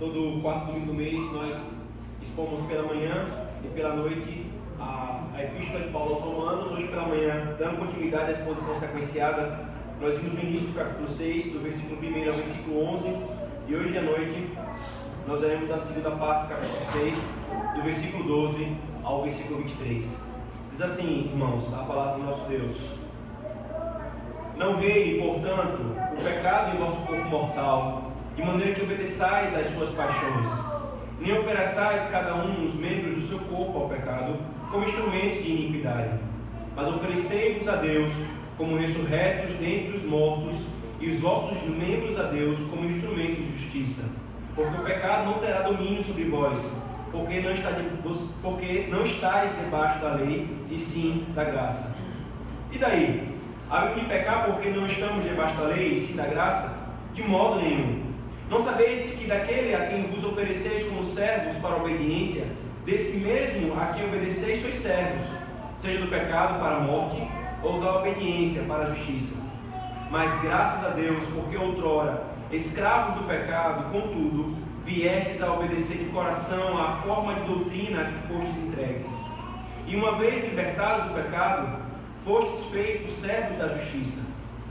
todo quarto domingo do mês nós expomos pela manhã e pela noite a, a Epístola de Paulo aos Romanos. Hoje pela manhã, dando continuidade à exposição sequenciada, nós vimos o início do capítulo 6, do versículo 1 ao versículo 11, e hoje à noite nós veremos a segunda parte do capítulo 6, do versículo 12 ao versículo 23. Diz assim, irmãos, a palavra do nosso Deus. Não reine, portanto, o pecado em vosso corpo mortal, de maneira que obedeçais às suas paixões. Nem ofereçais cada um os membros do seu corpo ao pecado como instrumentos de iniquidade, mas oferecei-vos a Deus como ressurretos dentre os mortos e os vossos membros a Deus como instrumentos de justiça. Porque o pecado não terá domínio sobre vós, porque não, está de, porque não estáis debaixo da lei, e sim da graça. E daí? Há de pecar porque não estamos debaixo da lei, e sim da graça? De modo nenhum. Não sabeis que daquele a quem vos ofereceis como servos para obediência, desse mesmo a quem obedeceis sois servos, seja do pecado para a morte, ou da obediência para a justiça. Mas graças a Deus, porque outrora, escravos do pecado, contudo, viestes a obedecer de coração à forma de doutrina a que fostes entregues. E uma vez libertados do pecado, fostes feitos servos da justiça.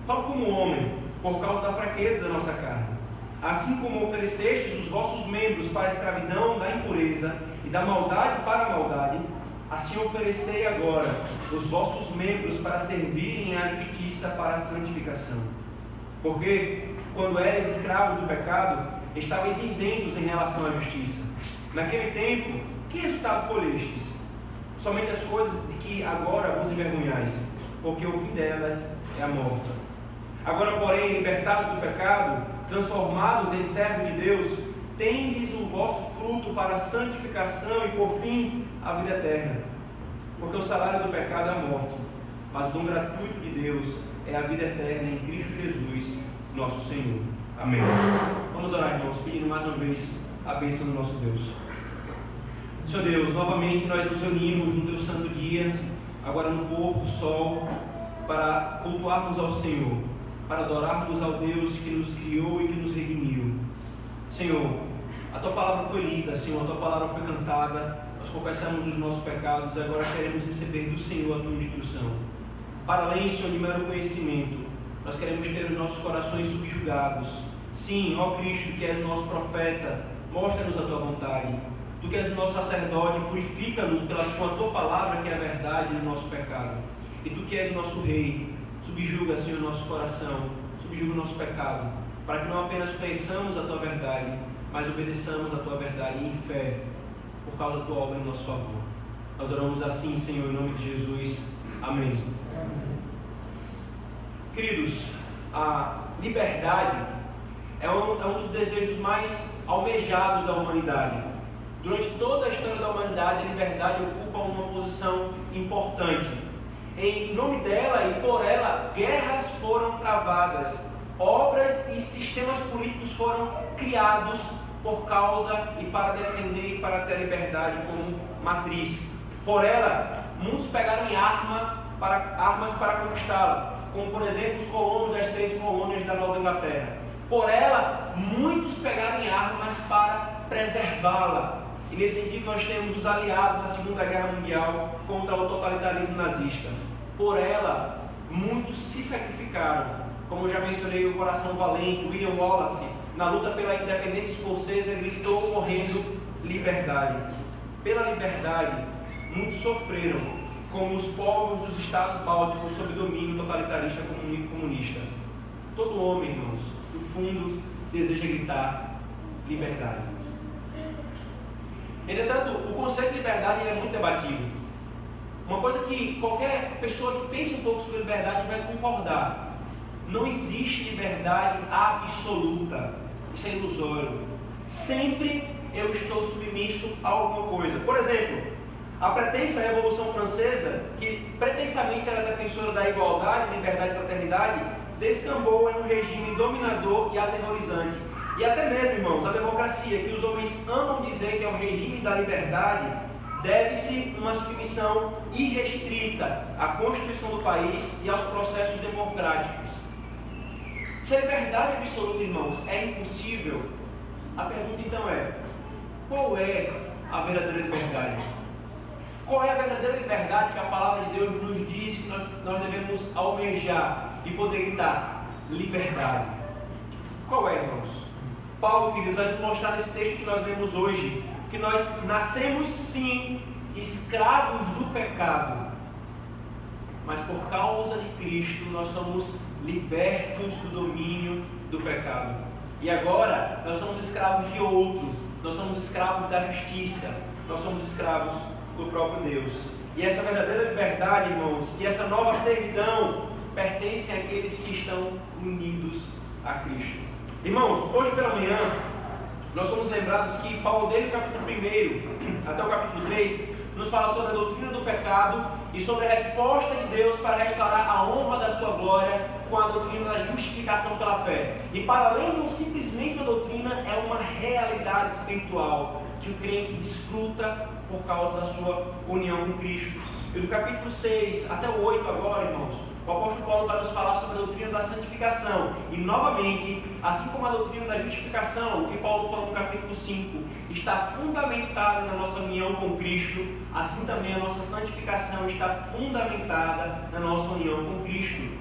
Falo como homem, por causa da fraqueza da nossa carne. Assim como oferecestes os vossos membros para a escravidão da impureza e da maldade para a maldade, assim oferecei agora os vossos membros para servirem à justiça para a santificação. Porque, quando eres escravos do pecado, estáveis isentos em relação à justiça. Naquele tempo, que resultado colhestes? Somente as coisas de que agora vos envergonhais, porque o fim delas é a morte. Agora, porém, libertados do pecado, transformados em servos de Deus, tendes o vosso fruto para a santificação e, por fim, a vida eterna. Porque o salário do pecado é a morte, mas o dom gratuito de Deus é a vida eterna em Cristo Jesus, nosso Senhor. Amém. Vamos orar, irmãos, pedindo mais uma vez a bênção do nosso Deus. Senhor Deus, novamente nós nos reunimos no teu santo dia, agora no do sol, para cultuarmos ao Senhor, para adorarmos ao Deus que nos criou e que nos redimiu. Senhor, a tua palavra foi lida, Senhor, a tua palavra foi cantada, nós confessamos os nossos pecados e agora queremos receber do Senhor a tua instrução. Para além, Senhor, de mero conhecimento, nós queremos ter os nossos corações subjugados. Sim, ó Cristo, que és nosso profeta, mostra-nos a tua vontade. Tu que és o nosso sacerdote, purifica-nos pela tua palavra, que é a verdade do nosso pecado. E tu que és nosso rei, subjuga, Senhor, nosso coração, subjuga o nosso pecado, para que não apenas conheçamos a tua verdade, mas obedeçamos a tua verdade em fé, por causa da tua obra em nosso favor. Nós oramos assim, Senhor, em nome de Jesus. Amém. Queridos, a liberdade é um, é um dos desejos mais almejados da humanidade. Durante toda a história da humanidade, a liberdade ocupa uma posição importante. Em nome dela e por ela, guerras foram travadas, obras e sistemas políticos foram criados por causa e para defender e para ter liberdade como matriz. Por ela, muitos pegaram arma para, armas para conquistá-la como por exemplo os colonos das três colônias da Nova Inglaterra. Por ela, muitos pegaram em armas para preservá-la. E nesse sentido, nós temos os aliados na Segunda Guerra Mundial contra o totalitarismo nazista. Por ela, muitos se sacrificaram. Como eu já mencionei, o coração valente, William Wallace, na luta pela independência escocesa, gritou morrendo liberdade. Pela liberdade, muitos sofreram como os povos dos estados bálticos sob domínio totalitarista comunista. Todo homem, irmãos, no fundo, deseja gritar liberdade. Entretanto, o conceito de liberdade é muito debatido. Uma coisa que qualquer pessoa que pense um pouco sobre liberdade vai concordar: não existe liberdade absoluta. Isso é ilusório. Sempre eu estou submisso a alguma coisa. Por exemplo, a pretensa Revolução Francesa, que pretensamente era defensora da igualdade, liberdade e fraternidade, descambou em um regime dominador e aterrorizante. E até mesmo, irmãos, a democracia, que os homens amam dizer que é o regime da liberdade, deve-se uma submissão irrestrita à Constituição do país e aos processos democráticos. Se a liberdade absoluta, irmãos, é impossível, A pergunta então é: qual é a verdadeira liberdade? Qual é a verdadeira liberdade que a palavra de Deus nos diz que nós, devemos almejar e poder gritar? Liberdade. Qual é, irmãos? Paulo, queridos, vai mostrar nesse texto que nós vemos hoje que nós nascemos sim escravos do pecado, mas por causa de Cristo nós somos libertos do domínio do pecado. E agora nós somos escravos de outro, nós somos escravos da justiça, nós somos escravos do próprio Deus. E essa verdadeira liberdade, irmãos, e essa nova servidão pertencem àqueles que estão unidos a Cristo. Irmãos, hoje pela manhã nós somos lembrados que Paulo, desde o capítulo 1 até o capítulo 3, nos fala sobre a doutrina do pecado e sobre a resposta de Deus para restaurar a honra da sua glória com a doutrina da justificação pela fé. E para além de simplesmente uma doutrina, é uma realidade espiritual que o crente desfruta por causa da sua união com Cristo. E do capítulo 6 até o 8 agora, irmãos, o apóstolo Paulo vai nos falar sobre a doutrina da santificação. E novamente, assim como a doutrina da justificação, o que Paulo falou no capítulo 5, está fundamentada na nossa união com Cristo, assim também a nossa santificação está fundamentada na nossa união com Cristo.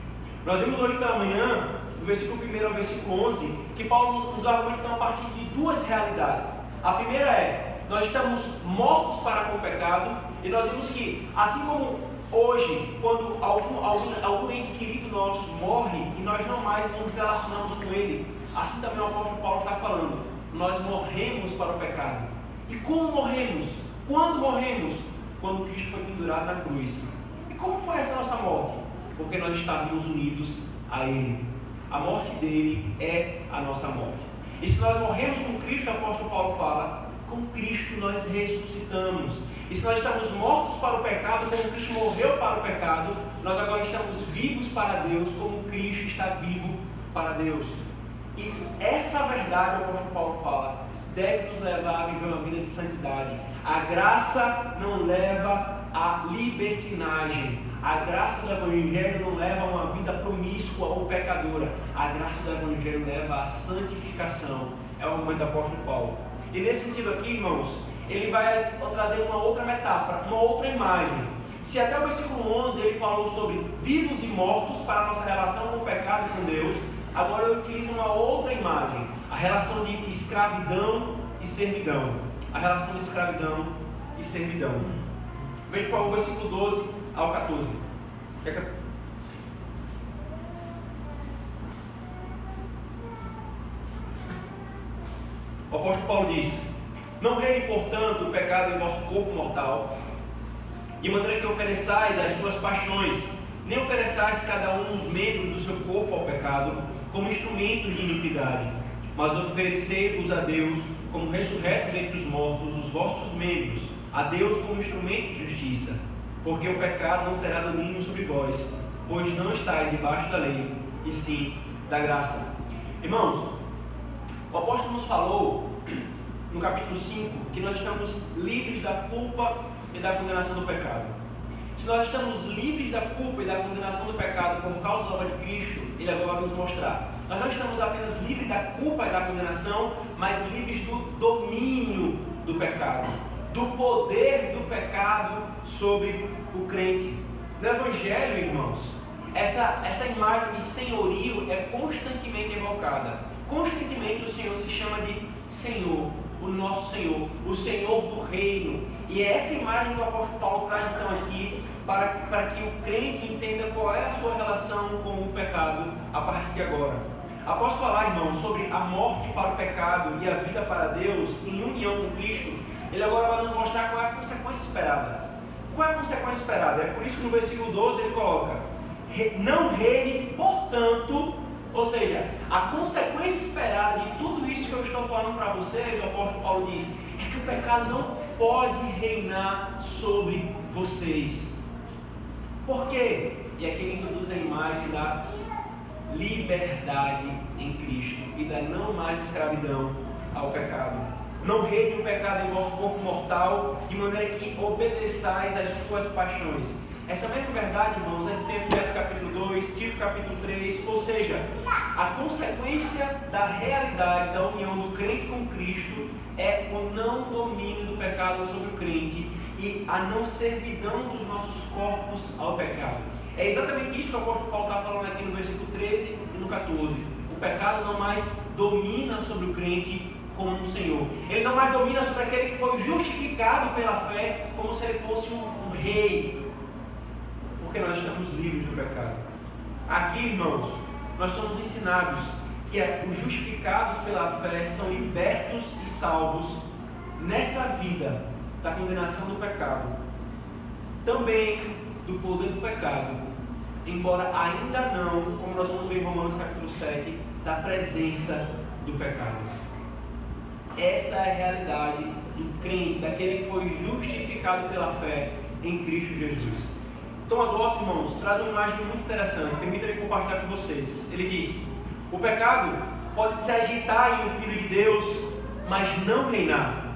Nós vimos hoje pela manhã, do versículo 1 ao versículo 11, que Paulo nos argumenta a partir de duas realidades. A primeira é, nós estamos mortos para com o pecado, e nós vimos que, assim como Hoje, quando algum, algum, algum ente querido nosso morre e nós não mais nos relacionamos com ele, assim também o apóstolo Paulo está falando, nós morremos para o pecado. E como morremos? Quando morremos? Quando Cristo foi pendurado na cruz. E como foi essa nossa morte? Porque nós estávamos unidos a Ele. A morte dele é a nossa morte. E se nós morremos com Cristo, o apóstolo Paulo fala, com Cristo nós ressuscitamos. E se nós estamos mortos para o pecado, como Cristo morreu para o pecado, nós agora estamos vivos para Deus, como Cristo está vivo para Deus. E essa verdade, o apóstolo Paulo fala, deve nos levar a viver uma vida de santidade. A graça não leva à libertinagem. A graça do Evangelho não leva a uma vida promíscua ou pecadora. A graça do Evangelho leva à santificação. É o argumento do apóstolo Paulo. E nesse sentido aqui, irmãos, ele vai trazer uma outra metáfora, uma outra imagem. Se até o versículo 11 ele falou sobre vivos e mortos para a nossa relação com o pecado e com Deus, agora ele utiliza uma outra imagem, a relação de escravidão e servidão. A relação de escravidão e servidão. Veja favor o versículo 12 ao 14. O apóstolo Paulo diz: Não reine, portanto, o pecado em vosso corpo mortal, de maneira que ofereçais as suas paixões, nem ofereçais cada um os membros do seu corpo ao pecado, como instrumentos de iniquidade, mas oferecei-vos a Deus como ressurretos dentre os mortos os vossos membros, a Deus como instrumento de justiça, porque o pecado não terá domínio sobre vós, pois não estáis debaixo da lei, e sim da graça. Irmãos, o apóstolo nos falou no capítulo 5 que nós estamos livres da culpa e da condenação do pecado. Se nós estamos livres da culpa e da condenação do pecado por causa da obra de Cristo, Ele agora vai nos mostrar. Nós não estamos apenas livres da culpa e da condenação, mas livres do domínio do pecado, do poder do pecado sobre o crente. No Evangelho, irmãos, essa, essa imagem de senhorio é constantemente evocada. Constantemente o Senhor se chama de Senhor, o nosso Senhor, o Senhor do reino. E é essa imagem que o apóstolo Paulo traz então aqui para, para que o crente entenda qual é a sua relação com o pecado a partir de agora. Após falar, irmão, sobre a morte para o pecado e a vida para Deus em união com Cristo, ele agora vai nos mostrar qual é a consequência esperada. Qual é a consequência esperada? É por isso que no versículo 12 ele coloca: Não reine, portanto, ou seja, a consequência esperada de tudo isso que eu estou falando para vocês, o apóstolo Paulo diz, é que o pecado não pode reinar sobre vocês. Por quê? E aqui ele introduz a imagem da liberdade em Cristo e da não mais escravidão ao pecado. não reine o pecado em vosso corpo mortal, de maneira que obedeçais às suas paixões. Essa mesma verdade, irmãos, é em Efésios capítulo 2, Tito capítulo 3, ou seja, a consequência da realidade da união do crente com Cristo é o não domínio do pecado sobre o crente e a não servidão dos nossos corpos ao pecado. É exatamente isso que o apóstolo Paulo está falando aqui no versículo 13 e no 14. O pecado não mais domina sobre o crente como um Senhor. Ele não mais domina sobre aquele que foi justificado pela fé como se ele fosse um, um rei. Porque nós estamos livres do pecado. Aqui, irmãos, nós somos ensinados que os justificados pela fé são libertos e salvos nessa vida da condenação do pecado, também do poder do pecado, embora ainda não, como nós vamos ver em Romanos capítulo 7, da presença do pecado. Essa é a realidade do crente, daquele que foi justificado pela fé em Cristo Jesus. Thomas Watts, irmãos, traz uma imagem muito interessante, permita-me compartilhar com vocês. Ele diz: O pecado pode se agitar em um filho de Deus, mas não reinar.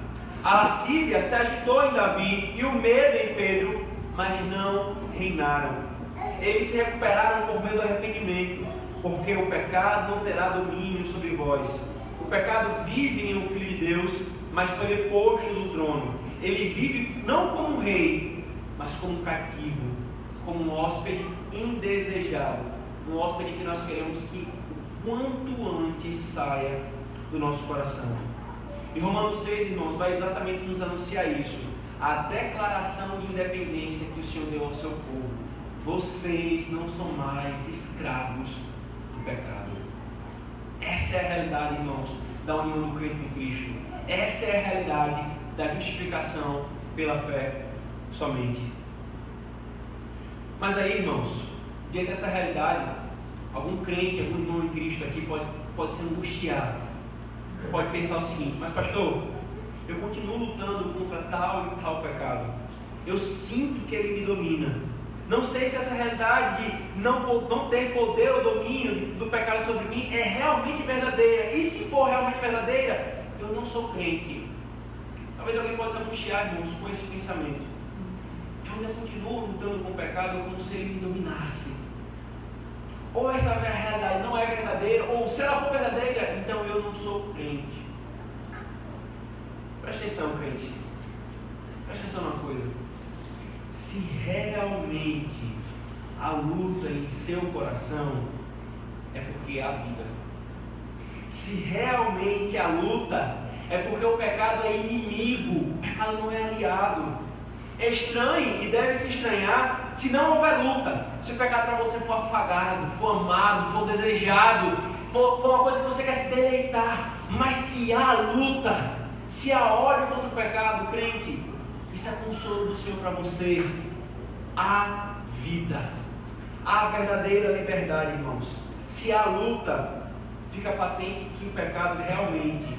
A lascívia se agitou em Davi e o medo em Pedro, mas não reinaram. Eles se recuperaram por meio do arrependimento, porque o pecado não terá domínio sobre vós. O pecado vive em um filho de Deus, mas foi deposto do trono. Ele vive não como rei, mas como cativo, como um hóspede indesejado, um hóspede que nós queremos que o quanto antes saia do nosso coração. E Romanos 6, irmãos, vai exatamente nos anunciar isso. A declaração de independência que o Senhor deu ao seu povo. Vocês não são mais escravos do pecado. Essa é a realidade, irmãos, da união do crente com Cristo. Essa é a realidade da justificação pela fé somente. Mas aí, irmãos, diante dessa realidade, algum crente, algum irmão em Cristo aqui pode, pode ser angustiado. Pode pensar o seguinte: Mas, pastor, eu continuo lutando contra tal e tal pecado. Eu sinto que ele me domina. Não sei se essa realidade de não, não ter poder ou domínio do pecado sobre mim é realmente verdadeira. E se for realmente verdadeira, eu não sou crente. Talvez alguém possa angustiar, irmãos, com esse pensamento eu ainda continuo lutando com o pecado como se ele me dominasse. Ou essa realidade não é verdadeira, ou se ela for verdadeira, então eu não sou crente. Presta atenção, crente. Presta atenção numa coisa. Se realmente a luta em seu coração é porque há vida. Se realmente a luta é porque o pecado é inimigo, o pecado não é aliado. Estranhe e deve se estranhar se não houver luta. Se o pecado para você for afagado, for amado, for desejado, for, for uma coisa que você quer se deleitar. Mas se há luta, se há ódio contra o pecado, crente, isso é consolo do Senhor para você. Há vida, há verdadeira liberdade, irmãos. Se há luta, fica patente que o pecado realmente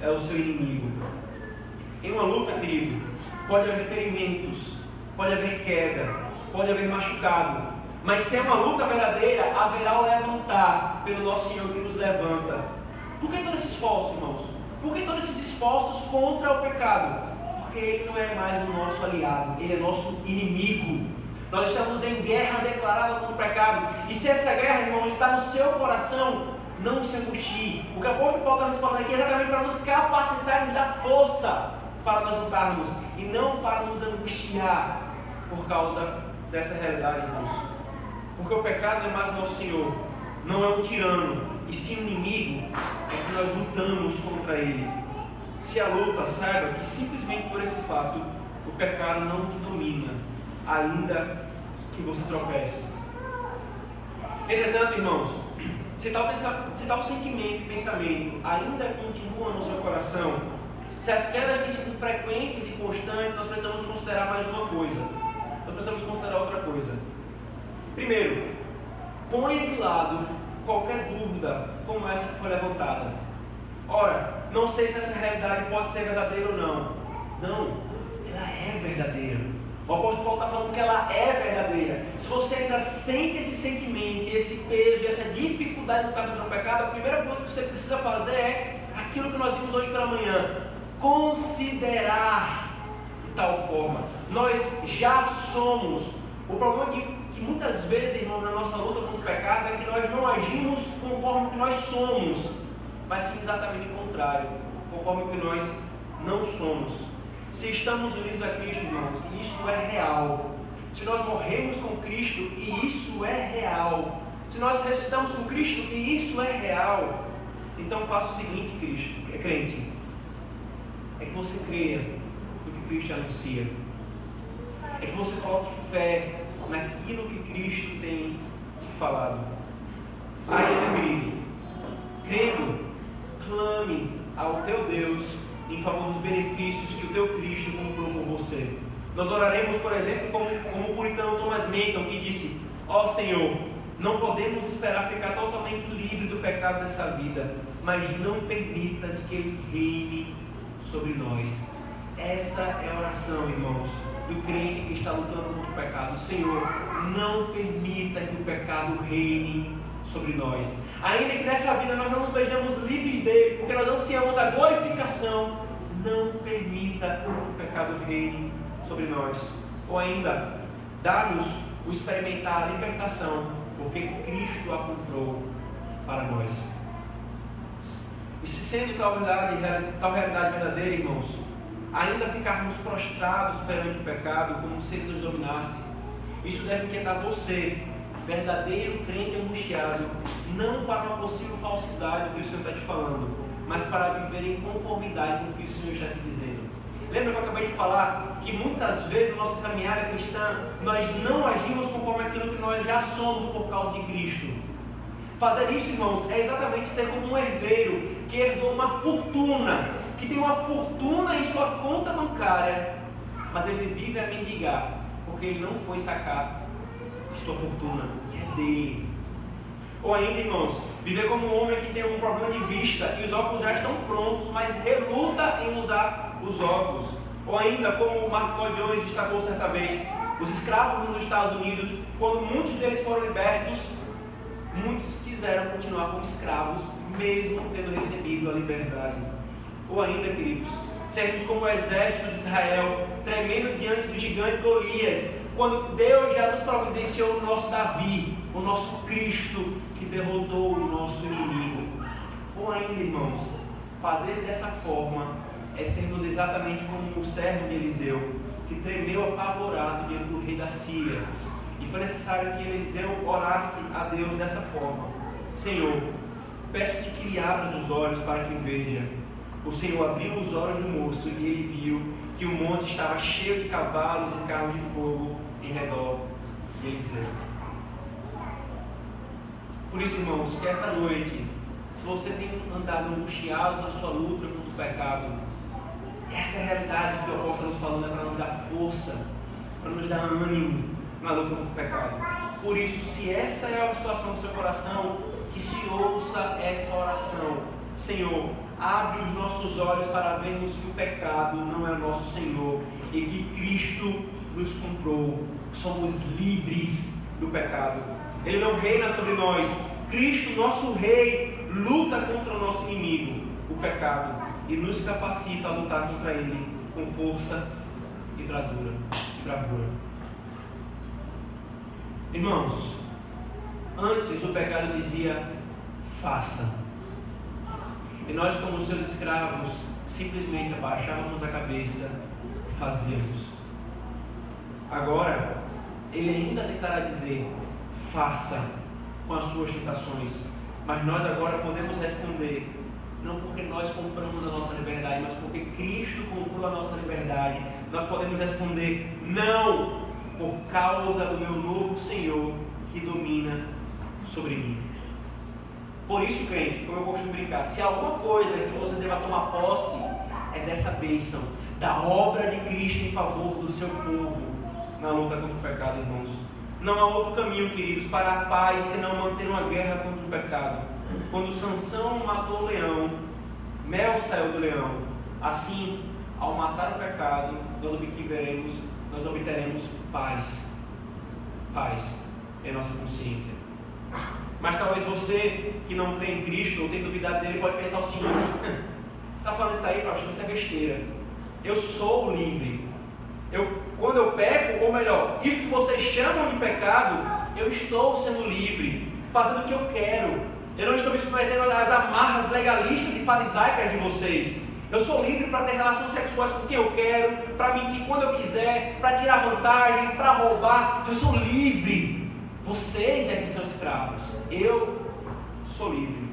é o seu inimigo. Em uma luta, querido, pode haver ferimentos, pode haver queda, pode haver machucado. Mas se é uma luta verdadeira, haverá o levantar pelo nosso Senhor que nos levanta. Por que todo esse esforço, irmãos? Por que todos esses esforços contra o pecado? Porque ele não é mais o nosso aliado, ele é nosso inimigo. Nós estamos em guerra declarada contra o pecado. E se essa guerra, irmãos, está no seu coração, não se angustie. O que o apóstolo Paulo está nos falando aqui é exatamente para nos capacitar e nos dar força para nós lutarmos e não para nos angustiar por causa dessa realidade, irmãos. Porque o pecado é mais nosso Senhor, não é um tirano, e sim um inimigo, é que nós lutamos contra ele. Se a luta, saiba que simplesmente por esse fato, o pecado não te domina, ainda que você tropece. Entretanto, irmãos, se tal, se tal sentimento e pensamento ainda continua no seu coração, se as quedas têm sido frequentes e constantes, nós precisamos considerar mais uma coisa. Nós precisamos considerar outra coisa. Primeiro, ponha de lado qualquer dúvida como essa que foi levantada. Ora, não sei se essa realidade pode ser verdadeira ou não. Não, ela é verdadeira. O apóstolo Paulo está falando que ela é verdadeira. Se você ainda sente esse sentimento, esse peso, essa dificuldade no caminho do pecado, a primeira coisa que você precisa fazer é aquilo que nós vimos hoje pela manhã considerar de tal forma. Nós já somos. O problema é que, que muitas vezes, irmão, na nossa luta contra o pecado é que nós não agimos conforme que nós somos, mas sim exatamente o contrário, conforme que nós não somos. Se estamos unidos a Cristo, irmãos, isso é real. Se nós morremos com Cristo e isso é real. Se nós ressuscitamos com Cristo e isso é real. Então o seguinte, Cristo, é crente, é que você creia no que Cristo anuncia. É que você coloque fé naquilo que Cristo tem te falado. Ainda, querido, crendo, clame ao teu Deus em favor dos benefícios que o teu Cristo comprou por você. Nós oraremos, por exemplo, como, como o puritano Thomas Menton, que disse: Ó oh, Senhor, não podemos esperar ficar totalmente livre do pecado dessa vida, mas não permitas que ele reine sobre nós. Essa é a oração, irmãos, do crente que está lutando contra o pecado. Senhor, não permita que o pecado reine sobre nós. Ainda que nessa vida nós não nos vejamos livres dele, porque nós ansiamos a glorificação, não permita que o pecado reine sobre nós. Ou ainda, dá-nos o experimentar a libertação, porque Cristo a comprou para nós. E se sendo tal realidade, tal realidade verdadeira, irmãos, ainda ficarmos prostrados perante o pecado, como se ele nos dominasse, isso deve inquietar você, verdadeiro crente angustiado, não para uma possível falsidade do que o Senhor está te falando, mas para viver em conformidade com o que o Senhor está te dizendo. Lembra que eu acabei de falar que muitas vezes na nossa caminhada cristã nós não agimos conforme aquilo que nós já somos por causa de Cristo. Fazer isso, irmãos, é exatamente ser como um herdeiro que herdou uma fortuna, que tem uma fortuna em sua conta bancária, mas ele vive a mendigar, porque ele não foi sacar a sua fortuna, que é dele. Ou ainda, irmãos, viver como um homem que tem um problema de vista e os óculos já estão prontos, mas reluta em usar os óculos. Ou ainda, como o Marco Jones destacou certa vez, os escravos nos Estados Unidos, quando muitos deles foram libertos, muitos quiseram continuar como escravos, mesmo tendo recebido a liberdade. Ou ainda, queridos, sermos como o exército de Israel, tremendo diante do gigante Golias, quando Deus já nos providenciou o nosso Davi, o nosso Cristo, que derrotou o nosso inimigo. Ou ainda, irmãos, fazer dessa forma é sermos exatamente como o servo de Eliseu, que tremeu apavorado diante do rei da Síria. E foi necessário que Eliseu orasse a Deus dessa forma: Senhor, peço-te que lhe abras os olhos para que veja. O Senhor abriu os olhos do moço e ele viu que o monte estava cheio de cavalos e carros de fogo em redor de Eliseu. Por isso, irmãos, que essa noite, se você tem andado angustiado na sua luta contra o pecado, essa é a realidade que o apóstolo nos falando é para nos dar força, para nos dar ânimo na luta contra o pecado. Por isso, se essa é a situação do seu coração, que se ouça essa oração. Senhor, abre os nossos olhos para vermos que o pecado não é nosso Senhor e que Cristo nos comprou. Somos livres do pecado. Ele não reina sobre nós. Cristo, nosso Rei, luta contra o nosso inimigo, o pecado, e nos capacita a lutar contra ele com força e bravura. E. Irmãos, antes o pecado dizia: faça. E nós, como seus escravos, simplesmente abaixávamos a cabeça e fazíamos. Agora, ele ainda tentará dizer: faça com as suas tentações. Mas nós agora podemos responder, não porque nós compramos a nossa liberdade, mas porque Cristo comprou a nossa liberdade. Nós podemos responder, não, por causa do meu novo Senhor que domina sobre mim. Por isso, crente, como eu costumo brincar, se alguma coisa que você deva tomar posse, é dessa bênção, da obra de Cristo em favor do seu povo na luta contra o pecado, irmãos. Não há outro caminho, queridos, para a paz senão manter uma guerra contra o pecado. Quando Sansão matou o leão, Mel saiu do leão. Assim, ao matar o pecado, nós obteremos, nós obteremos paz. Paz em nossa consciência. Mas talvez você que não crê em Cristo ou tem duvidado dele pode pensar o seguinte: está falando isso aí, pastor, isso é besteira. Eu sou livre. Eu, quando eu peco, ou melhor, isso que vocês chamam de pecado, eu estou sendo livre, fazendo o que eu quero. Eu não estou me submetendo às amarras legalistas e farisaicas de vocês. Eu sou livre para ter relações sexuais com quem eu quero, para mentir quando eu quiser, para tirar vantagem, para roubar. Eu sou livre. Vocês é que são escravos. Eu sou livre.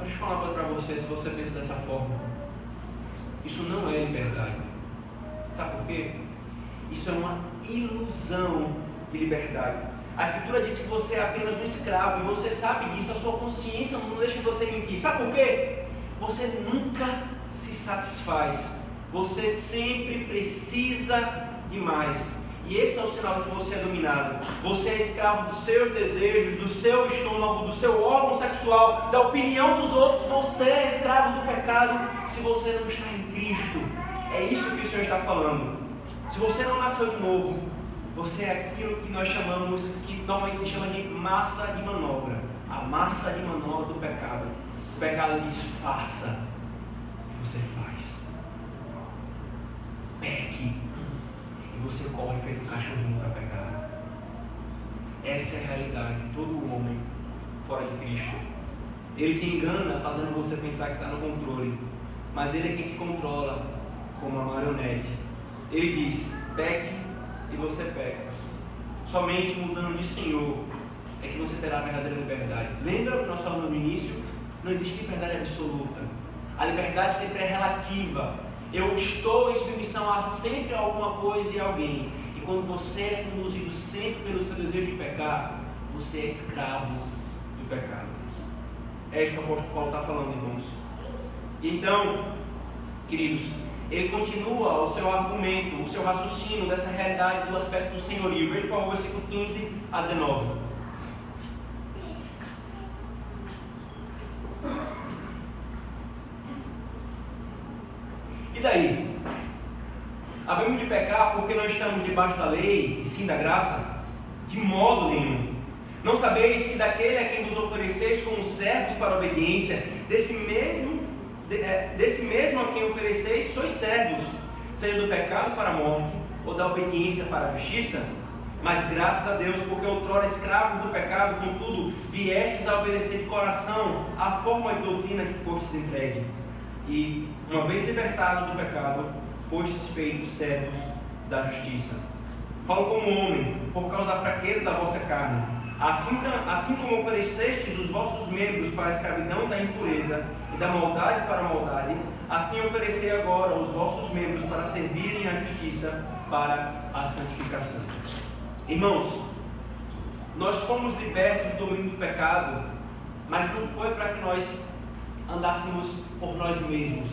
Deixa eu falar uma coisa para você, se você pensa dessa forma. Isso não é liberdade. Sabe por quê? Isso é uma ilusão de liberdade. A Escritura diz que você é apenas um escravo e você sabe disso, a sua consciência não deixa você mentir. Sabe por quê? Você nunca se satisfaz. Você sempre precisa de mais. E esse é o sinal que você é dominado. Você é escravo dos seus desejos, do seu estômago, do seu órgão sexual, da opinião dos outros. Você é escravo do pecado se você não está em Cristo. É isso que o Senhor está falando. Se você não nasceu de novo, você é aquilo que nós chamamos, que normalmente se chama de massa de manobra. A massa de manobra do pecado. O pecado diz faça e você faz. Peque e você corre feito um cachorrinho para pecar. Essa é a realidade de todo homem fora de Cristo. Ele te engana fazendo você pensar que está no controle, mas ele é quem te controla como a marionete. Ele diz: peque e você peca. Somente mudando de Senhor é que você terá a verdadeira liberdade. Lembra o que nós falamos no início? Não existe liberdade absoluta. A liberdade sempre é relativa. Eu estou em submissão a sempre alguma coisa e alguém. E quando você é conduzido sempre pelo seu desejo de pecar, você é escravo do pecado. É isso que o apóstolo Paulo está falando, irmãos. Então, queridos, ele continua o seu argumento, o seu raciocínio dessa realidade do aspecto do senhorio. Veja, por favor, versículo 15 a 19. E daí? Havemos de pecar porque não estamos debaixo da lei e sim da graça? De modo nenhum. Não sabeis que daquele a quem vos ofereceis como servos para a obediência, desse mesmo, é, desse mesmo a quem ofereceis sois servos, seja do pecado para a morte ou da obediência para a justiça? Mas graças a Deus, porque outrora escravos do pecado, contudo, viestes a obedecer de coração a forma de doutrina que fostes entregue. E, uma vez libertados do pecado, fostes feitos servos da justiça. Falo como homem, por causa da fraqueza da vossa carne. Assim, assim como oferecestes os vossos membros para a escravidão da impureza e da maldade para a maldade, assim oferecei agora os vossos membros para servirem à justiça para a santificação. Irmãos, nós fomos libertos do domínio do pecado, mas não foi para que nós andássemos por nós mesmos.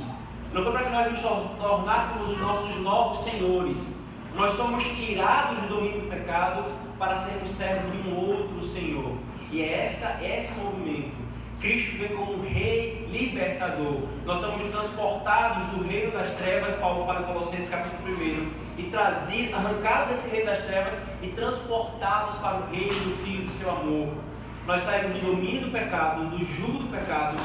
Não foi para que nós nos tornássemos os nossos novos senhores. Nós somos tirados do domínio do pecado para sermos servos de um outro Senhor. E é essa, esse movimento. Cristo vem como rei libertador. Nós somos transportados do reino das trevas, Paulo fala em Colossenses capítulo 1, e trazidos, arrancados desse reino das trevas e transportados para o reino do Filho do seu amor. Nós saímos do domínio do pecado, do jugo do pecado,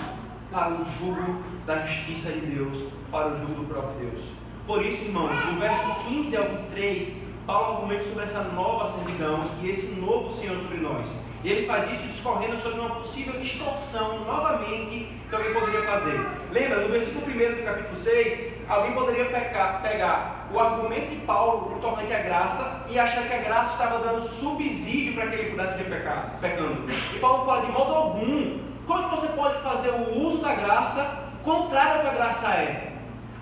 para o jugo da justiça de Deus, para o jugo do próprio Deus. Por isso, irmãos, no verso 15 ao 23, Paulo argumenta sobre essa nova servidão e esse novo Senhor sobre nós. E ele faz isso discorrendo sobre uma possível distorção, novamente, que alguém poderia fazer. Lembra, no versículo 1 do capítulo 6, alguém poderia pecar, pegar o argumento de Paulo tocante à graça e achar que a graça estava dando subsídio para que ele pudesse ver pecar, pecando. E Paulo fala, de modo algum, como é que você pode fazer o uso da graça contrário ao que a graça é?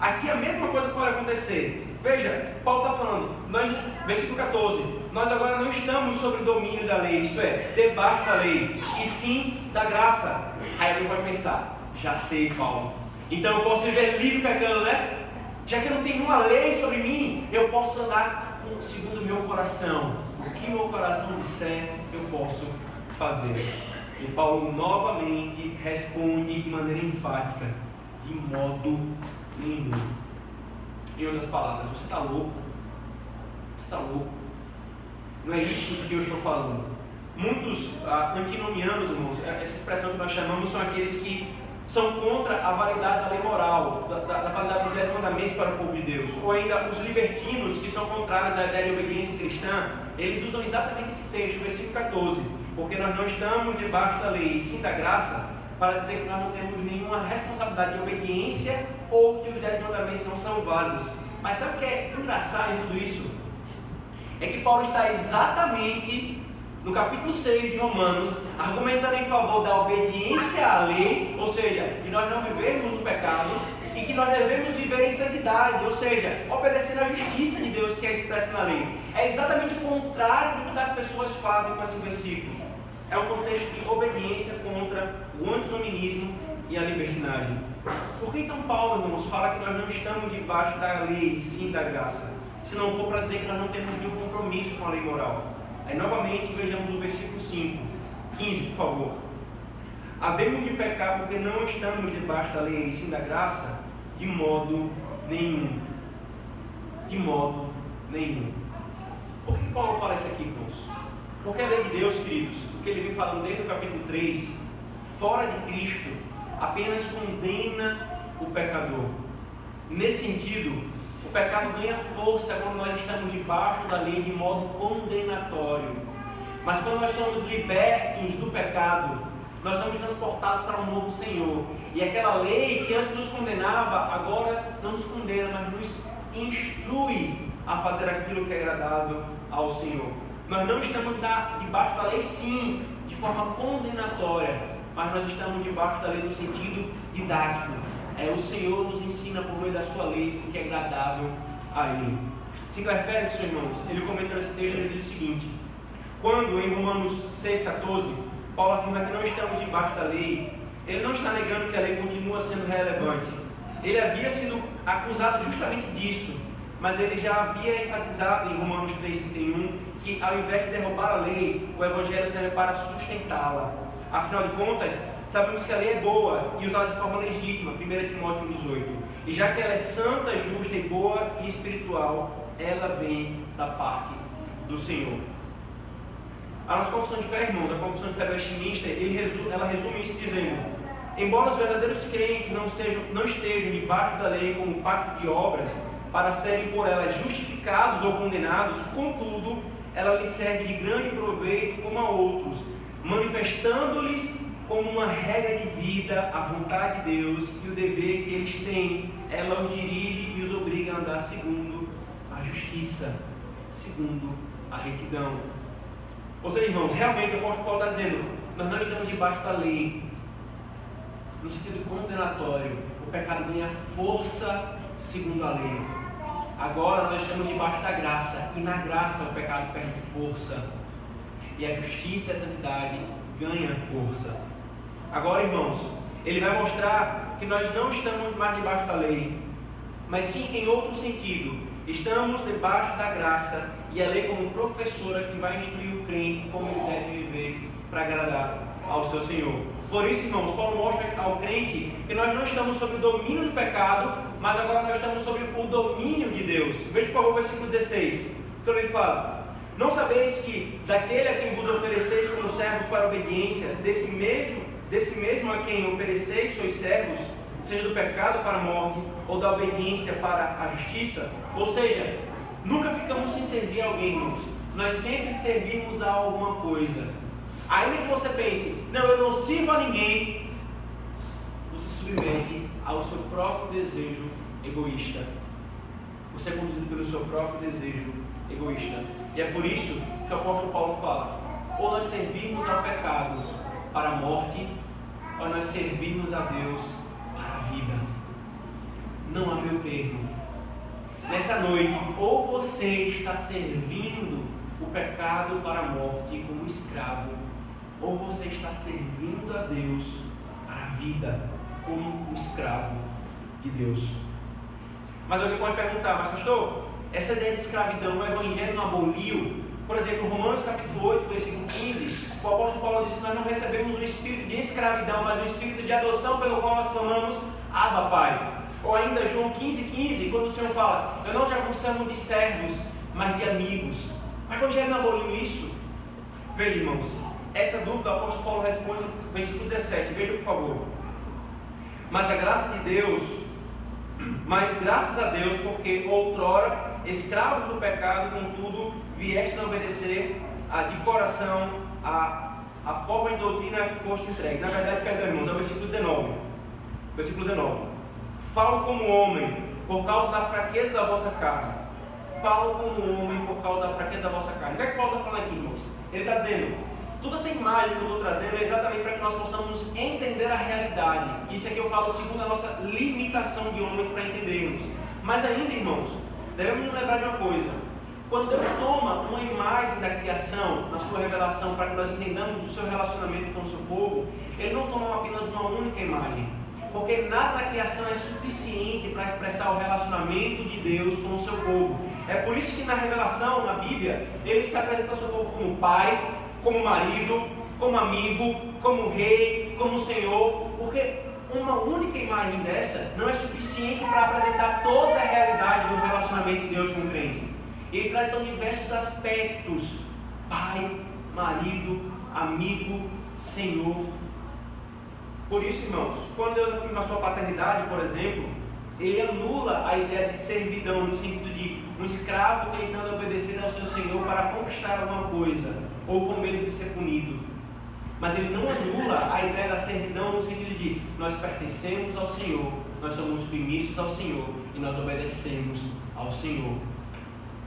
Aqui a mesma coisa pode acontecer. Veja, Paulo está falando, nós, versículo 14: Nós agora não estamos sob o domínio da lei, isto é, debaixo da lei, e sim da graça. Aí alguém pode pensar: Já sei, Paulo, então eu posso viver livre pecando, né? Já que não tenho nenhuma lei sobre mim, eu posso andar segundo o meu coração. O que meu coração disser, eu posso fazer. E Paulo novamente responde de maneira enfática: de modo nenhum. Em outras palavras, você está louco? Você está louco? Não é isso que eu estou falando. Muitos ah, antinomianos, irmãos, essa expressão que nós chamamos são aqueles que são contra a validade da lei moral, da, da, da validade dos dez mandamentos para o povo de Deus. Ou ainda os libertinos, que são contrários à ideia de obediência cristã, eles usam exatamente esse texto, versículo 14. Porque nós não estamos debaixo da lei, e sim da graça, para dizer que nós não temos nenhuma responsabilidade de obediência ou que os dez mandamentos não são válidos. Mas sabe o que é engraçado em tudo isso? É que Paulo está exatamente no capítulo 6 de Romanos, argumentando em favor da obediência à lei, ou seja, de nós não vivermos no pecado, e que nós devemos viver em santidade, ou seja, obedecendo à justiça de Deus que é expressa na lei. É exatamente o contrário do que as pessoas fazem com esse versículo. É um contexto de obediência contra o antinominismo e a libertinagem. Por que então Paulo, irmãos, fala que nós não estamos debaixo da lei e sim da graça? Se não for para dizer que nós não temos nenhum compromisso com a lei moral. Aí novamente vejamos o versículo 5, 15, por favor. Havemos de pecar porque não estamos debaixo da lei e sim da graça? De modo nenhum. De modo nenhum. Por que Paulo fala isso aqui, irmãos? Porque a lei de Deus, queridos, o que ele vem falando desde o capítulo 3, fora de Cristo, apenas condena o pecador. Nesse sentido, o pecado ganha força quando nós estamos debaixo da lei de modo condenatório. Mas quando nós somos libertos do pecado, nós somos transportados para um novo Senhor. E aquela lei que antes nos condenava, agora não nos condena, mas nos instrui a fazer aquilo que é agradável ao Senhor. Nós não estamos debaixo da lei, sim, de forma condenatória, mas nós estamos debaixo da lei no sentido didático é, o Senhor nos ensina por meio da sua lei o que é agradável a Ele. Sinclair Ferguson, irmãos, ele comentando esse texto, ele diz o seguinte: quando em Romanos 6,14, Paulo afirma que não estamos debaixo da lei, ele não está negando que a lei continua sendo relevante. Ele havia sido acusado justamente disso, mas ele já havia enfatizado em Romanos 3,31 que ao invés de derrubar a lei, o Evangelho serve para sustentá-la. Afinal de contas, sabemos que a lei é boa e usada de forma legítima, 1 Timóteo 18. E já que ela é santa, justa e boa e espiritual, ela vem da parte do Senhor. A nossa confissão de fé, irmãos, a confissão de fé do Westminster, resume, ela resume isso dizendo: Embora os verdadeiros crentes não, sejam, não estejam debaixo da lei como pacto de obras, para serem por ela justificados ou condenados, contudo, ela lhes serve de grande proveito como a outros, manifestando-lhes como uma regra de vida a vontade de Deus e o dever que eles têm. Ela os dirige e os obriga a andar segundo a justiça, segundo a retidão. Ou seja, irmãos, realmente o apóstolo Paulo está dizendo: nós não estamos debaixo da lei, no sentido condenatório. O pecado ganha força segundo a lei. Agora nós estamos debaixo da graça, e na graça o pecado perde força, e a justiça e a santidade ganham força. Agora, irmãos, ele vai mostrar que nós não estamos mais debaixo da lei, mas sim em outro sentido. Estamos debaixo da graça e a lei como professora que vai instruir o crente como ele deve viver para agradar ao seu Senhor. Por isso, irmãos, Paulo mostra ao crente que nós não estamos sob o domínio do pecado, mas agora nós estamos sob o domínio de Deus. Veja, por favor, o versículo 16. Então ele fala: Não sabeis que daquele a quem vos ofereceis como servos para obediência, desse mesmo Desse mesmo a quem ofereceis sois servos, seja do pecado para a morte ou da obediência para a justiça. Ou seja, nunca ficamos sem servir alguém, irmãos. Nós sempre servimos a alguma coisa. Ainda que você pense, não, eu não sirvo a ninguém, você submete ao seu próprio desejo egoísta. Você é conduzido pelo seu próprio desejo egoísta. E é por isso que o apóstolo Paulo fala: ou nós servimos ao pecado para a morte, para nós servirmos a Deus para a vida. Não há meu termo. Nessa noite, ou você está servindo o pecado para a morte como escravo, ou você está servindo a Deus para a vida como um escravo de Deus. Mas alguém pode perguntar, mas pastor, essa ideia de escravidão, o evangelho não aboliu? Por exemplo, Romanos capítulo 8, versículo 15, o apóstolo Paulo disse que nós não recebemos um espírito de escravidão, mas um espírito de adoção pelo qual nós clamamos Abba Pai. Ou ainda João 15, 15, quando o Senhor fala, eu não te chamo de servos, mas de amigos. O Evangelho aboliu isso? Veja, irmãos, essa dúvida o apóstolo Paulo responde no versículo 17. Veja, por favor. Mas a graça de Deus, mas graças a Deus, porque outrora, escravos do pecado, contudo, viestes a obedecer a, de coração a, a forma de doutrina que foste entregue. Na verdade, perdão, irmãos, é o versículo 19. Versículo 19. Falo como homem, por causa da fraqueza da vossa carne. Falo como homem, por causa da fraqueza da vossa carne. O que é que Paulo está falando aqui, irmãos? Ele está dizendo, toda essa imagem que eu estou trazendo é exatamente para que nós possamos entender a realidade. Isso é que eu falo segundo a nossa limitação de homens para entendermos. Mas ainda, irmãos, devemos nos lembrar de uma coisa. Quando Deus toma uma imagem da criação, na sua revelação, para que nós entendamos o seu relacionamento com o seu povo, Ele não toma apenas uma única imagem. Porque nada na criação é suficiente para expressar o relacionamento de Deus com o seu povo. É por isso que na revelação, na Bíblia, Ele se apresenta ao seu povo como pai, como marido, como amigo, como rei, como senhor, porque uma única imagem dessa não é suficiente para apresentar toda a realidade do relacionamento de Deus com o crente. Ele traz então diversos aspectos: pai, marido, amigo, senhor. Por isso, irmãos, quando Deus afirma a sua paternidade, por exemplo, ele anula a ideia de servidão no sentido de um escravo tentando obedecer ao seu senhor para conquistar alguma coisa ou com medo de ser punido. Mas ele não anula a ideia da servidão no sentido de nós pertencemos ao Senhor, nós somos submissos ao Senhor e nós obedecemos ao Senhor.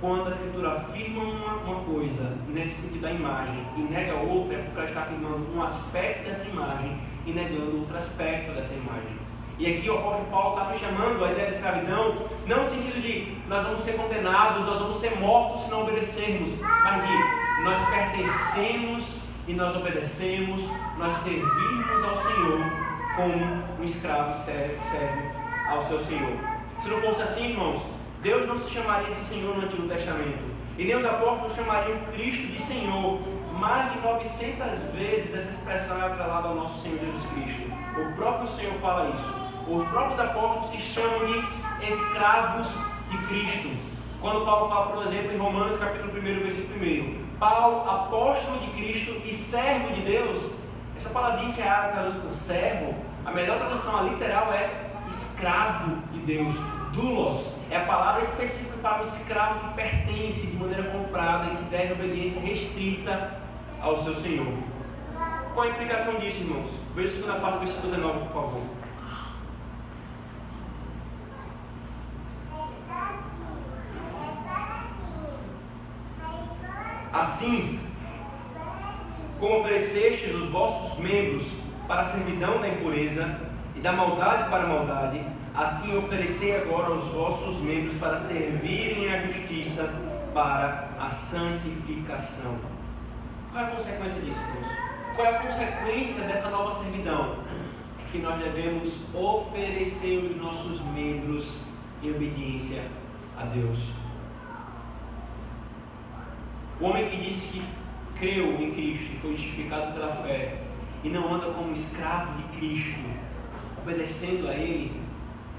Quando a Escritura afirma uma, uma coisa nesse sentido da imagem e nega outra, é porque ela está afirmando um aspecto dessa imagem e negando outro aspecto dessa imagem. E aqui o apóstolo Paulo está chamando a ideia de escravidão, não no sentido de nós vamos ser condenados, nós vamos ser mortos se não obedecermos, mas de nós pertencemos e nós obedecemos, nós servimos ao Senhor como um escravo serve, serve ao seu Senhor. Se não fosse assim, irmãos, Deus não se chamaria de Senhor no Antigo Testamento. E nem os apóstolos chamariam Cristo de Senhor. Mais de 900 vezes essa expressão é atrelada ao nosso Senhor Jesus Cristo. O próprio Senhor fala isso os próprios apóstolos se chamam de escravos de Cristo. Quando Paulo fala, por exemplo, em Romanos capítulo 1, versículo 1, Paulo, apóstolo de Cristo e servo de Deus, essa palavrinha que é árabe traduz por servo, a melhor tradução a literal é escravo de Deus. Dulos é a palavra específica para o escravo que pertence de maneira comprada e que deve obediência restrita ao seu Senhor. Qual a implicação disso, irmãos? Veja a segunda parte do versículo 19, por favor. Assim, como oferecestes os vossos membros para a servidão da impureza e da maldade para a maldade, assim oferecei agora os vossos membros para servirem à justiça para a santificação. Qual é a consequência disso, irmãos? Qual é a consequência dessa nova servidão? É que nós devemos oferecer os nossos membros em obediência a Deus. O homem que disse que creu em Cristo e foi justificado pela fé e não anda como escravo de Cristo, obedecendo a Ele,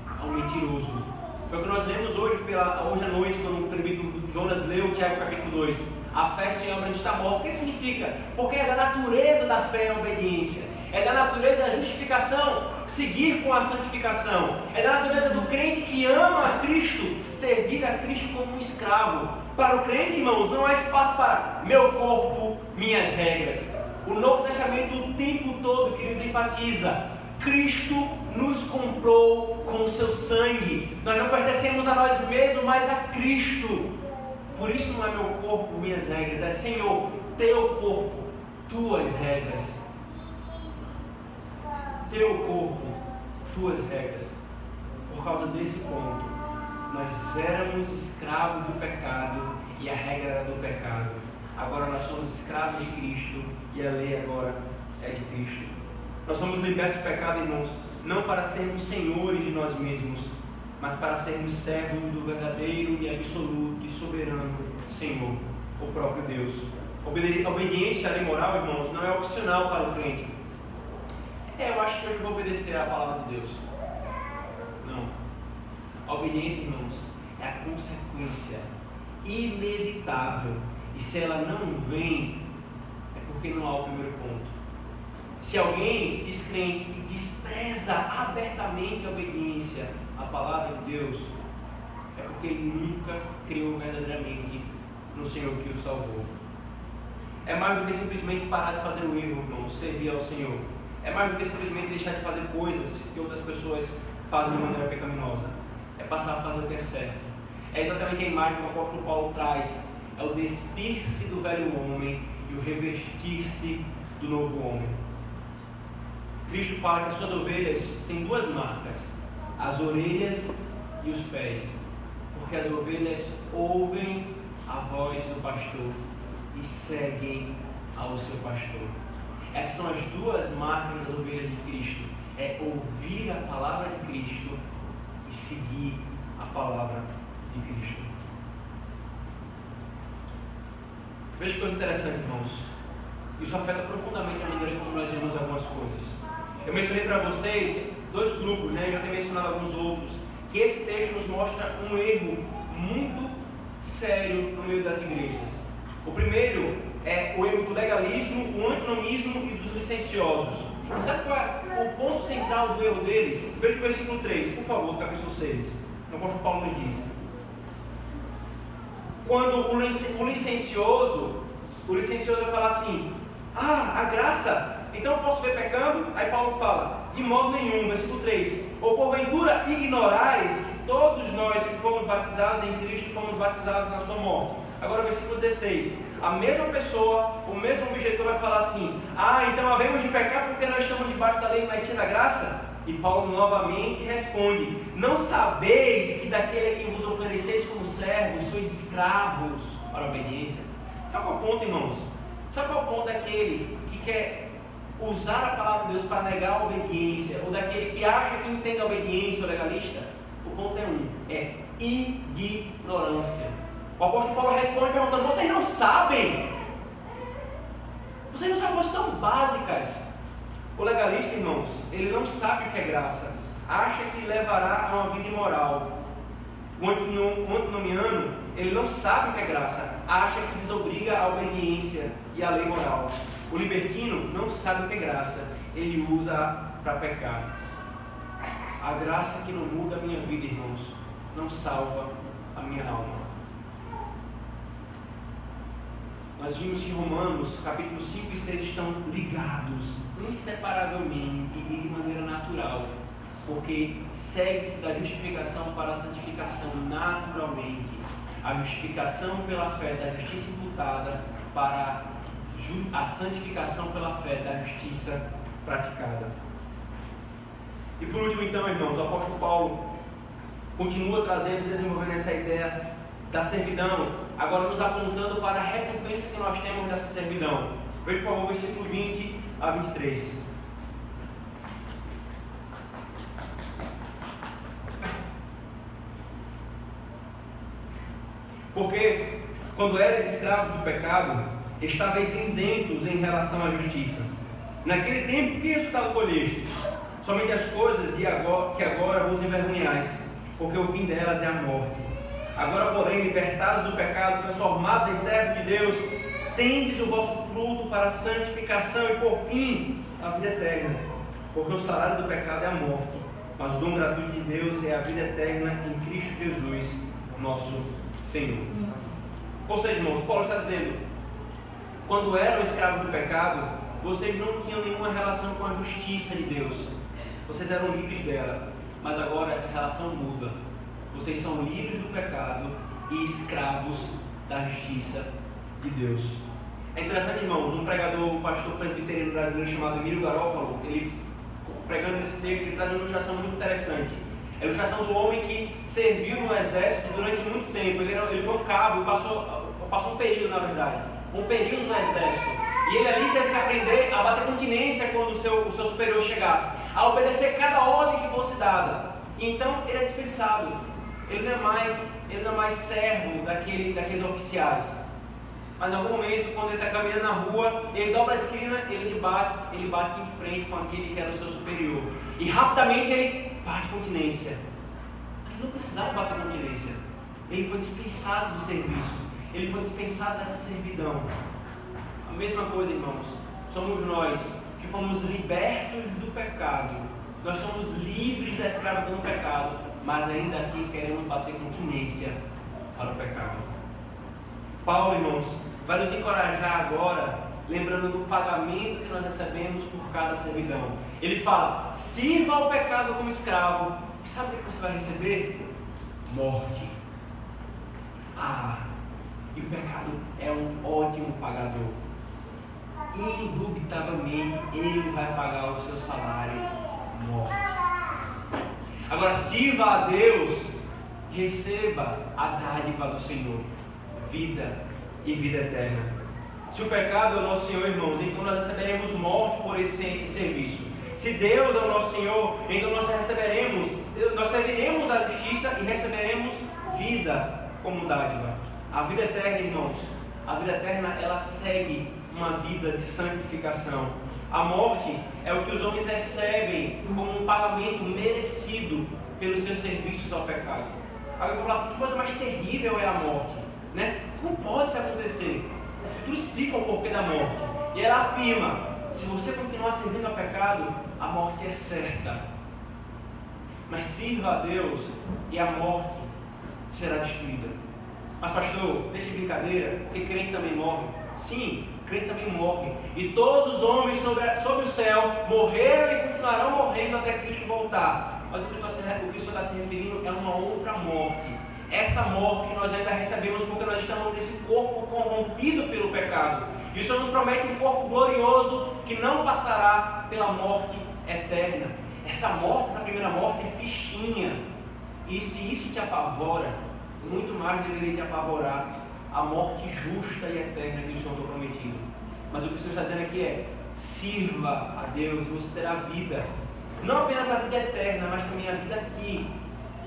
é um mentiroso. Foi o que nós lemos hoje, pela, hoje à noite, quando o prefeito Jonas leu Tiago capítulo 2. A fé sem obras está morta. O que significa? Porque é da natureza da fé a obediência. É da natureza da justificação seguir com a santificação. É da natureza do crente que ama a Cristo servir a Cristo como um escravo. Para o crente, irmãos, não há espaço para meu corpo, minhas regras. O Novo Testamento o tempo todo, queridos, enfatiza: Cristo nos comprou com o seu sangue. Nós não pertencemos a nós mesmos, mas a Cristo. Por isso não é meu corpo, minhas regras, é Senhor, teu corpo, tuas regras. Teu corpo, tuas regras. Por causa desse ponto, nós éramos escravos do pecado e a regra era do pecado. Agora nós somos escravos de Cristo e a lei agora é de Cristo. Nós somos libertos do pecado, irmãos, não para sermos senhores de nós mesmos, mas para sermos servos do verdadeiro e absoluto e soberano Senhor, o próprio Deus. Obediência à lei moral, irmãos, não é opcional para o crente. É, eu acho que eu vou obedecer à palavra de Deus. A obediência, irmãos, é a consequência inevitável. E se ela não vem, é porque não há o primeiro ponto. Se alguém descrente e despreza abertamente a obediência à palavra de Deus, é porque ele nunca creu verdadeiramente no Senhor que o salvou. É mais do que simplesmente parar de fazer o erro, irmão, servir ao Senhor. É mais do que simplesmente deixar de fazer coisas que outras pessoas fazem de maneira pecaminosa. É passar a fazer o que é certo. É exatamente a imagem que o apóstolo Paulo traz. É o despir-se do velho homem e o revestir-se do novo homem. Cristo fala que as suas ovelhas têm duas marcas: as orelhas e os pés. Porque as ovelhas ouvem a voz do pastor e seguem ao seu pastor. Essas são as duas marcas das ovelhas de Cristo: é ouvir a palavra de Cristo e seguir a palavra de Cristo. Veja que coisa interessante, irmãos. Isso afeta profundamente a maneira como nós vemos algumas coisas. Eu mencionei para vocês dois grupos, né? Já tenho mencionado alguns outros, que esse texto nos mostra um erro muito sério no meio das igrejas. O primeiro é o erro do legalismo, o antinomismo e dos licenciosos. E sabe qual é o ponto central do erro deles? Veja o versículo 3, por favor, do capítulo 6. O apóstolo Paulo nos diz. Quando o licencioso, o licencioso vai falar assim, ah, a graça, então eu posso ver pecando? Aí Paulo fala, de modo nenhum, versículo 3, ou porventura ignorais que todos nós que fomos batizados em Cristo fomos batizados na sua morte. Agora versículo 16, a mesma pessoa, o mesmo objetor vai falar assim, ah, então havemos de pecar porque nós estamos debaixo da lei, mas sim da graça? E Paulo novamente responde: Não sabeis que daquele a quem vos ofereceis como servos sois escravos para a obediência? Sabe qual é o ponto, irmãos? Sabe qual é o ponto daquele que quer usar a palavra de Deus para negar a obediência, ou daquele que acha que entende a obediência, o legalista? O ponto é um: é ignorância. O apóstolo Paulo responde perguntando: Vocês não sabem? Vocês não sabem coisas tão básicas o legalista, irmãos, ele não sabe o que é graça, acha que levará a uma vida imoral. O antinomiano, ele não sabe o que é graça, acha que desobriga a obediência e a lei moral. O libertino não sabe o que é graça, ele usa para pecar. A graça que não muda a minha vida, irmãos, não salva a minha alma. Nós vimos que Romanos, capítulos 5 e 6 estão ligados inseparavelmente e de maneira natural, porque segue-se da justificação para a santificação naturalmente. A justificação pela fé da justiça imputada para a santificação pela fé da justiça praticada. E por último, então, irmãos, o apóstolo Paulo continua trazendo e desenvolvendo essa ideia da servidão, agora nos apontando para a recompensa que nós temos dessa servidão. Veja por favor versículo 20 a 23. Porque quando eres escravos do pecado, estáveis isentos em relação à justiça. Naquele tempo, que resultado colhestes? Somente as coisas de agora, que agora vos envergonhais, porque o fim delas é a morte. Agora, porém, libertados do pecado, transformados em servos de Deus, tendes o vosso fruto para a santificação e, por fim, a vida eterna. Porque o salário do pecado é a morte, mas o dom gratuito de Deus é a vida eterna em Cristo Jesus, nosso Senhor. Ou seja, irmãos, Paulo está dizendo: quando eram escravos do pecado, vocês não tinham nenhuma relação com a justiça de Deus, vocês eram livres dela, mas agora essa relação muda vocês são livres do pecado e escravos da justiça de Deus. É interessante, irmãos, um pregador, um pastor presbiteriano brasileiro chamado Emílio Garófalo, ele, pregando nesse texto, ele traz uma ilustração muito interessante. É a ilustração do homem que serviu no exército durante muito tempo. Ele, era, ele foi um cabo passou, passou um período, na verdade, um período no exército. E ele ali teve que aprender a bater continência quando o seu, o seu superior chegasse, a obedecer cada ordem que fosse dada. Então ele é dispensado. Ele não é mais, ele não é mais servo daquele, daqueles oficiais. Mas em algum momento, quando ele está caminhando na rua, ele dobra a esquina, ele bate, ele bate em frente com aquele que era o seu superior. E rapidamente ele bate continência. Mas ele não precisava bater continência. Ele foi dispensado do serviço. Ele foi dispensado dessa servidão. A mesma coisa, irmãos. Somos nós que fomos libertos do pecado. Nós somos livres da escravidão do pecado, mas ainda assim queremos bater continência para o pecado. Paulo, irmãos, vai nos encorajar agora, lembrando do pagamento que nós recebemos por cada servidão. Ele fala: sirva ao pecado como escravo. E sabe o que você vai receber? Morte. Ah, e o pecado é um ótimo pagador. Indubitavelmente, ele vai pagar o seu salário morte. Agora, sirva a Deus, receba a dádiva do Senhor, vida e vida eterna. Se o pecado é o nosso Senhor, irmãos, então nós receberemos morte por esse serviço. Se Deus é o nosso Senhor, então nós receberemos, nós serviremos a justiça e receberemos vida como dádiva. A vida eterna, irmãos, a vida eterna ela segue uma vida de santificação. A morte é o que os homens recebem como um pagamento merecido pelos seus serviços ao pecado. Alguém fala assim, que coisa mais terrível é a morte? Né? Como pode isso acontecer? A Escritura explica o porquê da morte. E ela afirma, se você continuar servindo ao pecado, a morte é certa. Mas sirva a Deus e a morte será destruída. Mas pastor, deixa de brincadeira, porque crente também morre. Sim, crente também morre. E todos os homens sobre, sobre o céu morreram e continuarão morrendo até Cristo voltar. Mas o que, o que o Senhor está se referindo é uma outra morte. Essa morte nós ainda recebemos porque nós estamos nesse corpo corrompido pelo pecado. E o Senhor nos promete um corpo glorioso que não passará pela morte eterna. Essa morte, essa primeira morte é fichinha. E se isso te apavora, muito mais deveria te apavorar a morte justa e eterna que o Senhor tem prometido. Mas o que o Senhor está dizendo aqui é: sirva a Deus, você terá vida. Não apenas a vida eterna, mas também a vida aqui.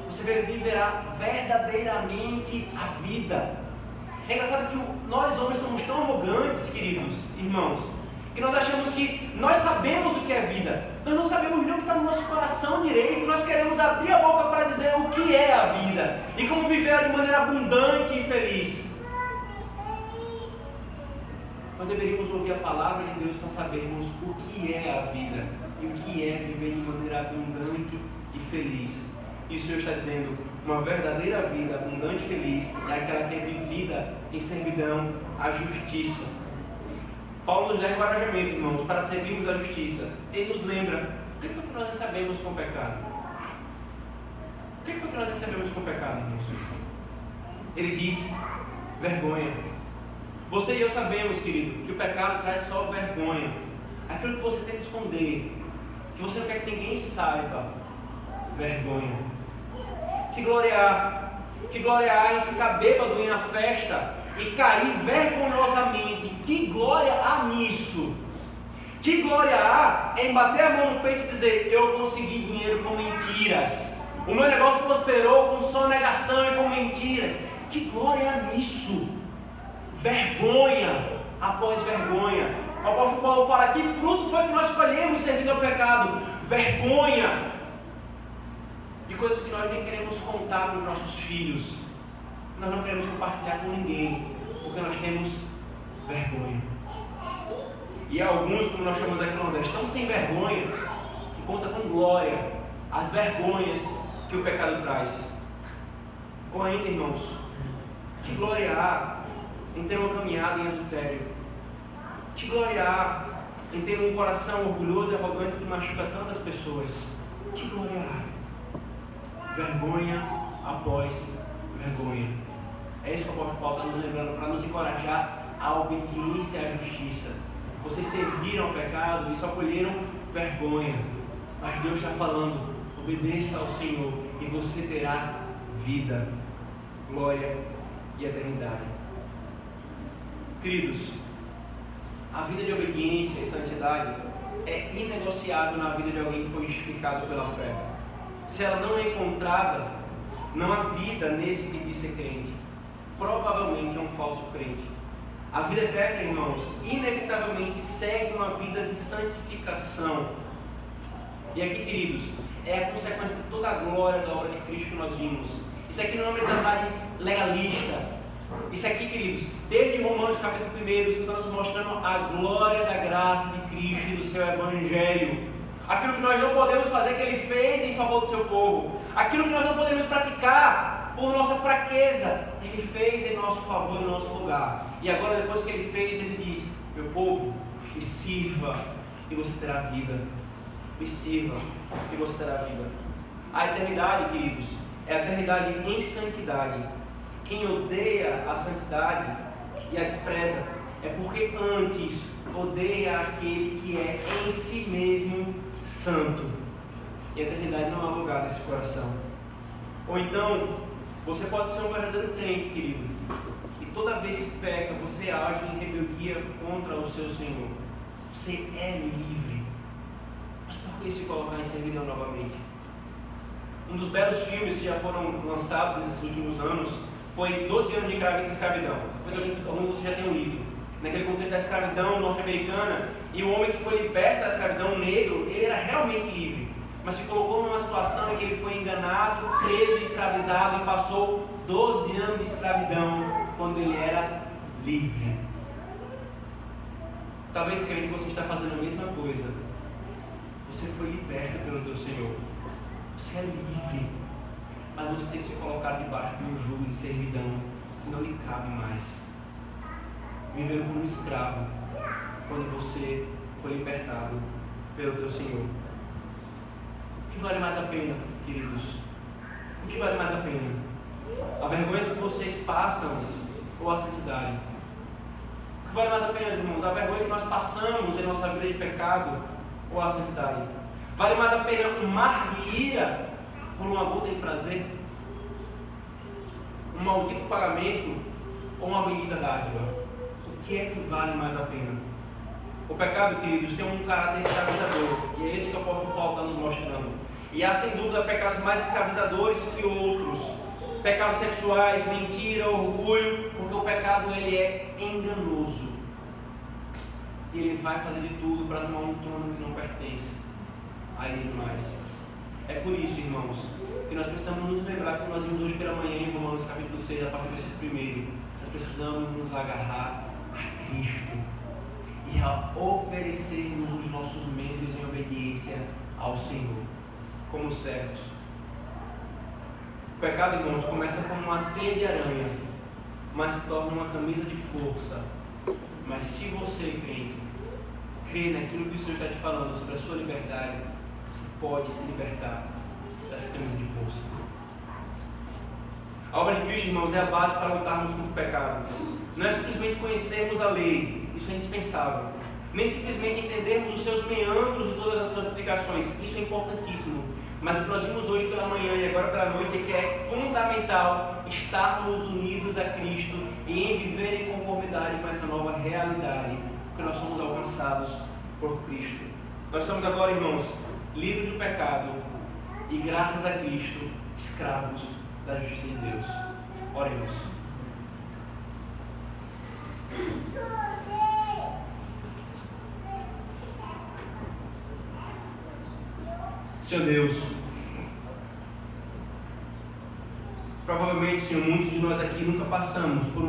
Você viverá verdadeiramente a vida. É engraçado que nós homens somos tão arrogantes, queridos irmãos, que nós achamos que nós sabemos o que é vida, nós não sabemos nem o que está no nosso coração direito, nós queremos abrir a boca para dizer o que é a vida e como viver de maneira abundante e feliz. Nós deveríamos ouvir a palavra de Deus para sabermos o que é a vida e o que é viver de maneira abundante e feliz. E o Senhor está dizendo: uma verdadeira vida abundante e feliz é aquela que é vivida em servidão à justiça. Paulo nos dá encorajamento, irmãos, para servirmos a justiça. Ele nos lembra: o que foi que nós recebemos com o pecado? O que foi que nós recebemos com o pecado, irmãos? Ele disse: vergonha. Você e eu sabemos, querido, que o pecado traz só vergonha. Aquilo que você tem que esconder, que você não quer que ninguém saiba. Vergonha. Que gloriar, que gloriar em ficar bêbado em uma festa e cair vergonhosamente. Que glória há nisso? Que glória há em bater a mão no peito e dizer: Eu consegui dinheiro com mentiras. O meu negócio prosperou com sonegação e com mentiras. Que glória há nisso? vergonha após vergonha. O apóstolo Paulo fala: que fruto foi que nós escolhemos servindo ao pecado? Vergonha de coisas que nós nem queremos contar para os nossos filhos. Nós não queremos compartilhar com ninguém, porque nós temos vergonha. E alguns, como nós chamamos aqui no Nordeste, estão sem vergonha, que conta com glória as vergonhas que o pecado traz. Ou ainda, irmãos, que glória há em ter uma caminhada em adultério. Te gloriar em ter um coração orgulhoso e arrogante que machuca tantas pessoas. Te gloriar. Vergonha após vergonha. É isso que o apóstolo Paulo está nos lembrando para nos encorajar à obediência à justiça. Vocês serviram ao pecado e só colheram vergonha. Mas Deus está falando: obedeça ao Senhor e você terá vida, glória e eternidade. Queridos, a vida de obediência e santidade é inegociável na vida de alguém que foi justificado pela fé. Se ela não é encontrada, não há vida nesse que diz ser crente. Provavelmente é um falso crente. A vida eterna, irmãos, inevitavelmente segue uma vida de santificação. E aqui, queridos, é a consequência de toda a glória da obra de Cristo que nós vimos. Isso aqui não é uma mentalidade legalista, Isso aqui, queridos, desde Romanos capítulo 1, está nos mostrando a glória da graça de Cristo e do seu Evangelho. Aquilo que nós não podemos fazer, que Ele fez em favor do seu povo. Aquilo que nós não podemos praticar por nossa fraqueza, Ele fez em nosso favor, em nosso lugar. E agora, depois que Ele fez, Ele diz: Meu povo, me sirva e você terá vida. Me sirva e você terá vida. A eternidade, queridos, é a eternidade em santidade. Quem odeia a santidade e a despreza é porque antes odeia aquele que é em si mesmo santo. E a eternidade não há lugar nesse coração. Ou então, você pode ser um verdadeiro crente, querido, e toda vez que peca, você age em rebeldia contra o seu Senhor. Você é livre. Mas por que se colocar em servidão novamente? Um dos belos filmes que já foram lançados nesses últimos anos foi 12 anos de escravidão. Talvez alguns já tenham lido. Naquele contexto da escravidão norte-americana, e o homem que foi liberto da escravidão negro, ele era realmente livre. Mas se colocou numa situação em que ele foi enganado, preso escravizado e passou 12 anos de escravidão quando ele era livre. Talvez creia que você está fazendo a mesma coisa. Você foi liberto pelo teu Senhor. Você é livre. Mas você tem se colocar debaixo de um jugo de servidão que não lhe cabe mais. Vivendo como um escravo quando você foi libertado pelo teu Senhor. O que vale mais a pena, queridos? O que vale mais a pena? A vergonha que vocês passam ou a santidade? O que vale mais a pena, irmãos? A vergonha que nós passamos em nossa vida de pecado ou a santidade? Vale mais a pena um mar de ira por uma gota de prazer? Um maldito pagamento ou uma bendita dádiva? O que é que vale mais a pena? O pecado, queridos, tem um caráter escravizador. E é isso que o apóstolo Paulo está nos mostrando. E há sem dúvida pecados mais escravizadores que outros. Pecados sexuais, mentira, orgulho, porque o pecado ele é enganoso. E ele vai fazer de tudo para tomar um trono que não pertence a ele mais. É por isso, irmãos, que nós precisamos nos lembrar que nós vimos hoje pela manhã em Romanos capítulo 6, a partir desse primeiro. Nós precisamos nos agarrar a Cristo e a oferecermos os nossos membros em obediência ao Senhor, como servos. O pecado, irmãos, começa como uma teia de aranha, mas se torna uma camisa de força. Mas se você, crente, crê naquilo que o Senhor está te falando sobre a sua liberdade, você pode se libertar dessa camisa de força. A obra de Cristo, irmãos, é a base para lutarmos contra o pecado. Não é simplesmente conhecermos a lei, isso é indispensável. Nem simplesmente entendermos os seus meandros e todas as suas aplicações, isso é importantíssimo. Mas o que nós vimos hoje pela manhã e agora pela noite é que é fundamental estarmos unidos a Cristo e em viver em conformidade com essa nova realidade, porque nós somos alcançados por Cristo. Nós somos agora, irmãos, livres do pecado e, graças a Cristo, escravos da justiça de Deus. Oremos. Senhor Deus, provavelmente, Senhor, muitos de nós aqui nunca passamos por um